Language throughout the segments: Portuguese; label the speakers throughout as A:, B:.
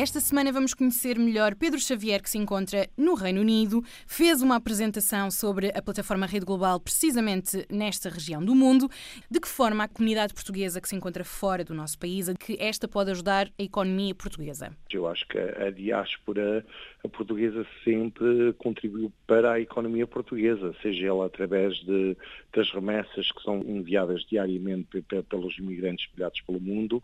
A: Esta semana vamos conhecer melhor Pedro Xavier, que se encontra no Reino Unido. Fez uma apresentação sobre a plataforma Rede Global, precisamente nesta região do mundo. De que forma a comunidade portuguesa que se encontra fora do nosso país, que esta pode ajudar a economia portuguesa?
B: Eu acho que a diáspora portuguesa sempre contribuiu para a economia portuguesa, seja ela através de, das remessas que são enviadas diariamente pelos imigrantes espalhados pelo mundo,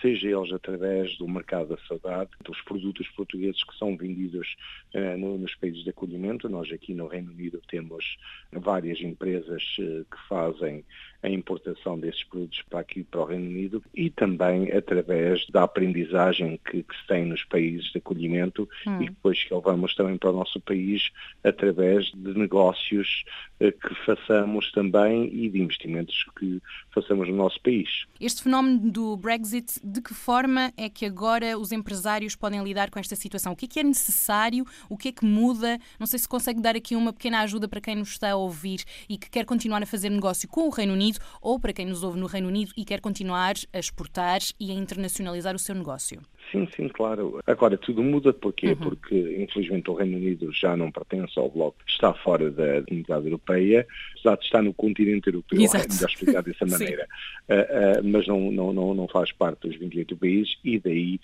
B: seja eles através do mercado da saudade, dos produtos portugueses que são vendidos uh, no, nos países de acolhimento. Nós aqui no Reino Unido temos várias empresas uh, que fazem a importação desses produtos para aqui, para o Reino Unido, e também através da aprendizagem que, que se tem nos países de acolhimento hum. e depois que levamos também para o nosso país através de negócios uh, que façamos também e de investimentos que façamos no nosso país.
A: Este fenómeno do Brexit de que forma é que agora os empresários podem lidar com esta situação? O que é que é necessário? O que é que muda? Não sei se consegue dar aqui uma pequena ajuda para quem nos está a ouvir e que quer continuar a fazer negócio com o Reino Unido ou para quem nos ouve no Reino Unido e quer continuar a exportar e a internacionalizar o seu negócio.
B: Sim, sim, claro. Agora, tudo muda porquê? Uhum. Porque, infelizmente, o Reino Unido já não pertence ao bloco, está fora da comunidade europeia, apesar de estar no continente europeu,
A: Exato.
B: é melhor explicar dessa maneira, uh, uh, mas não, não, não, não faz parte dos 28 países e daí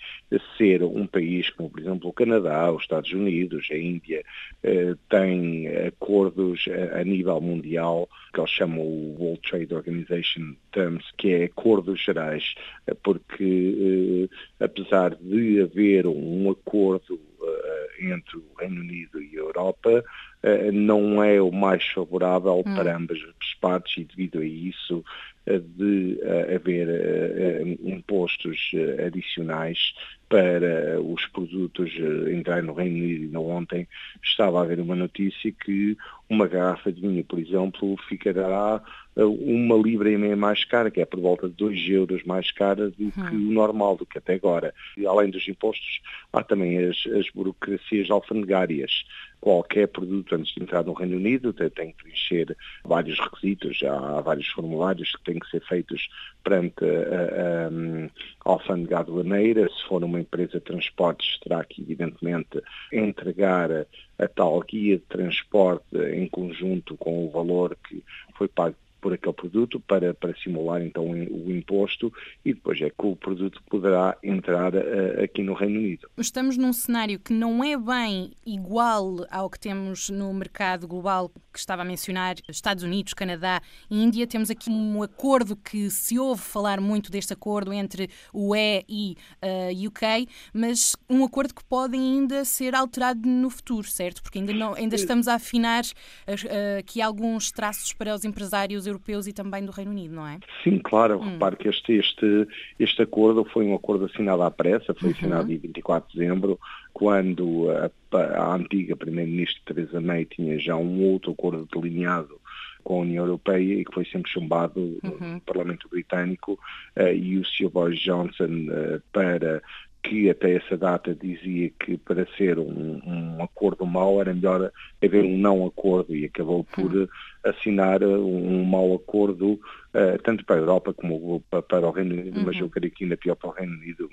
B: ser um país como, por exemplo, o Canadá, os Estados Unidos, a Índia, uh, tem acordos a, a nível mundial que eles chamam o World Trade Organization Terms, que é acordos gerais, porque apesar de haver um acordo uh, entre o Reino Unido e a Europa, uh, não é o mais favorável hum. para ambas as partes e devido a isso uh, de haver impostos adicionais para os produtos entrarem no Reino Unido. Ainda ontem estava a haver uma notícia que uma garrafa de vinho, por exemplo, ficará uma libra e meia mais cara, que é por volta de 2 euros mais cara do que uhum. o normal, do que até agora. E, além dos impostos, há também as, as burocracias alfandegárias. Qualquer produto antes de entrar no Reino Unido tem que preencher vários requisitos, há vários formulários que têm que ser feitos perante a, a, a alfândega aduaneira. Se for uma empresa de transportes, terá que, evidentemente, entregar a tal guia de transporte em conjunto com o valor que foi pago por aquele produto para, para simular então o imposto e depois é que o produto poderá entrar uh, aqui no Reino Unido.
A: Estamos num cenário que não é bem igual ao que temos no mercado global que estava a mencionar, Estados Unidos, Canadá e Índia. Temos aqui um acordo que se ouve falar muito deste acordo entre o E e uh, eh, UK, mas um acordo que pode ainda ser alterado no futuro, certo? Porque ainda, não, ainda estamos a afinar uh, aqui alguns traços para os empresários europeus e também do Reino Unido, não é?
B: Sim, claro. Hum. Repare que este, este, este acordo foi um acordo assinado à pressa, foi uhum. assinado em 24 de dezembro, quando a, a antiga Primeira-Ministra Theresa May tinha já um outro acordo delineado com a União Europeia e que foi sempre chumbado uhum. no Parlamento Britânico uh, e o Sr. Boris Johnson uh, para que até essa data dizia que para ser um, um, acordo mau era melhor haver um não acordo e acabou por uhum. assinar um, um mau acordo uh, tanto para a Europa como para o Reino Unido, uhum. mas eu creio que ainda pior para o Reino Unido,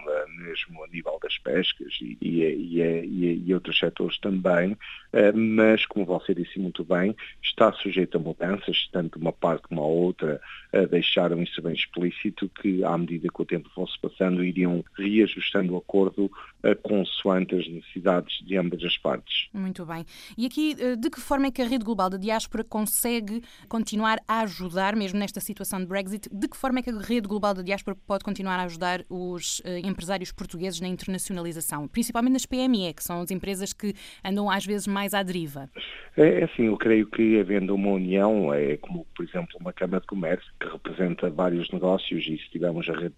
B: mesmo a nível das pescas e, e, e, e outros setores também, uh, mas como você disse muito bem, está sujeito a mudanças, tanto uma parte como a outra deixaram isso bem explícito, que à medida que o tempo fosse passando iriam reajustando o acordo consoante as necessidades de ambas as partes.
A: Muito bem. E aqui, de que forma é que a Rede Global da Diáspora consegue continuar a ajudar, mesmo nesta situação de Brexit, de que forma é que a rede global da diáspora pode continuar a ajudar os empresários portugueses na internacionalização, principalmente nas PME, que são as empresas que andam às vezes mais à deriva?
B: É, é assim, eu creio que havendo uma união, é como, por exemplo, uma Câmara de Comércio, que representa vários negócios, e se tivermos a rede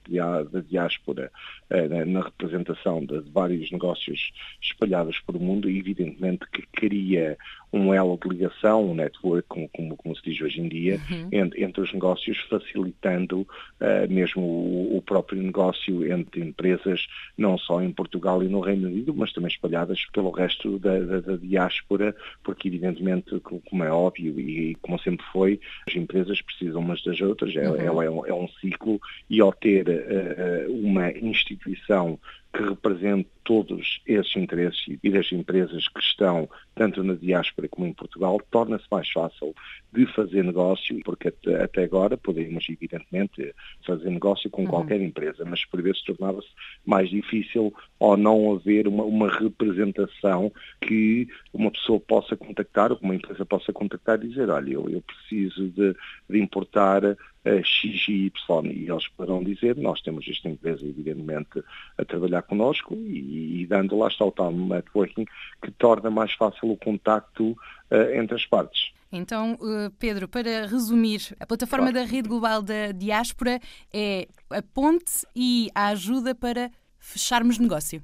B: da diáspora é, na representação de vários negócios espalhados pelo mundo, evidentemente que cria um elo de ligação, um network, como, como, como se diz hoje em dia, uhum. entre, entre, os negócios, facilitando uh, mesmo o, o, próprio negócio entre empresas, não só em Portugal e no Reino Unido, mas também espalhadas pelo resto da, da, da diáspora, porque evidentemente, como é óbvio e como sempre foi, as empresas precisam umas das outras, é, uhum. é, é, um, é um, ciclo e ao ter uh, uma instituição que represente todos esses interesses e das empresas que estão tanto na diáspora como em Portugal, torna-se mais fácil de fazer negócio, porque até, agora podemos, evidentemente, fazer negócio com uhum. qualquer empresa, mas por vezes tornava-se mais difícil ou não haver uma, uma, representação que uma pessoa possa contactar, ou que uma empresa possa contactar e dizer, olha, eu, eu preciso de, de importar X e Y. E eles poderão dizer, nós temos esta empresa, evidentemente, a trabalhar connosco e, e dando lá está o tal networking que torna mais fácil o contacto uh, entre as partes.
A: Então, uh, Pedro, para resumir, a plataforma claro. da Rede Global da Diáspora é a ponte e a ajuda para fecharmos negócio.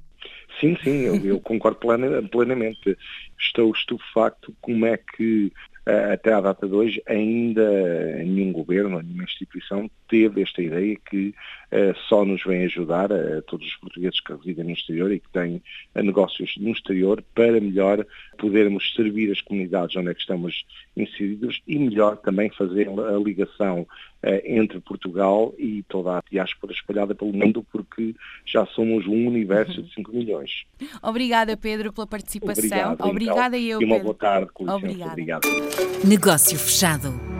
B: Sim, sim, eu, eu concordo plenamente. Estou estupefacto como é que até à data de hoje, ainda nenhum governo, nenhuma instituição teve esta ideia que uh, só nos vem ajudar a todos os portugueses que residem no exterior e que têm negócios no exterior para melhor podermos servir as comunidades onde é que estamos inseridos e melhor também fazer a ligação entre Portugal e toda a diáspora espalhada pelo mundo porque já somos um universo de 5 milhões.
A: Obrigada Pedro pela participação. Obrigado,
B: Obrigada então. eu, E uma boa tarde, com licença. Obrigada. Obrigado.
C: Negócio fechado.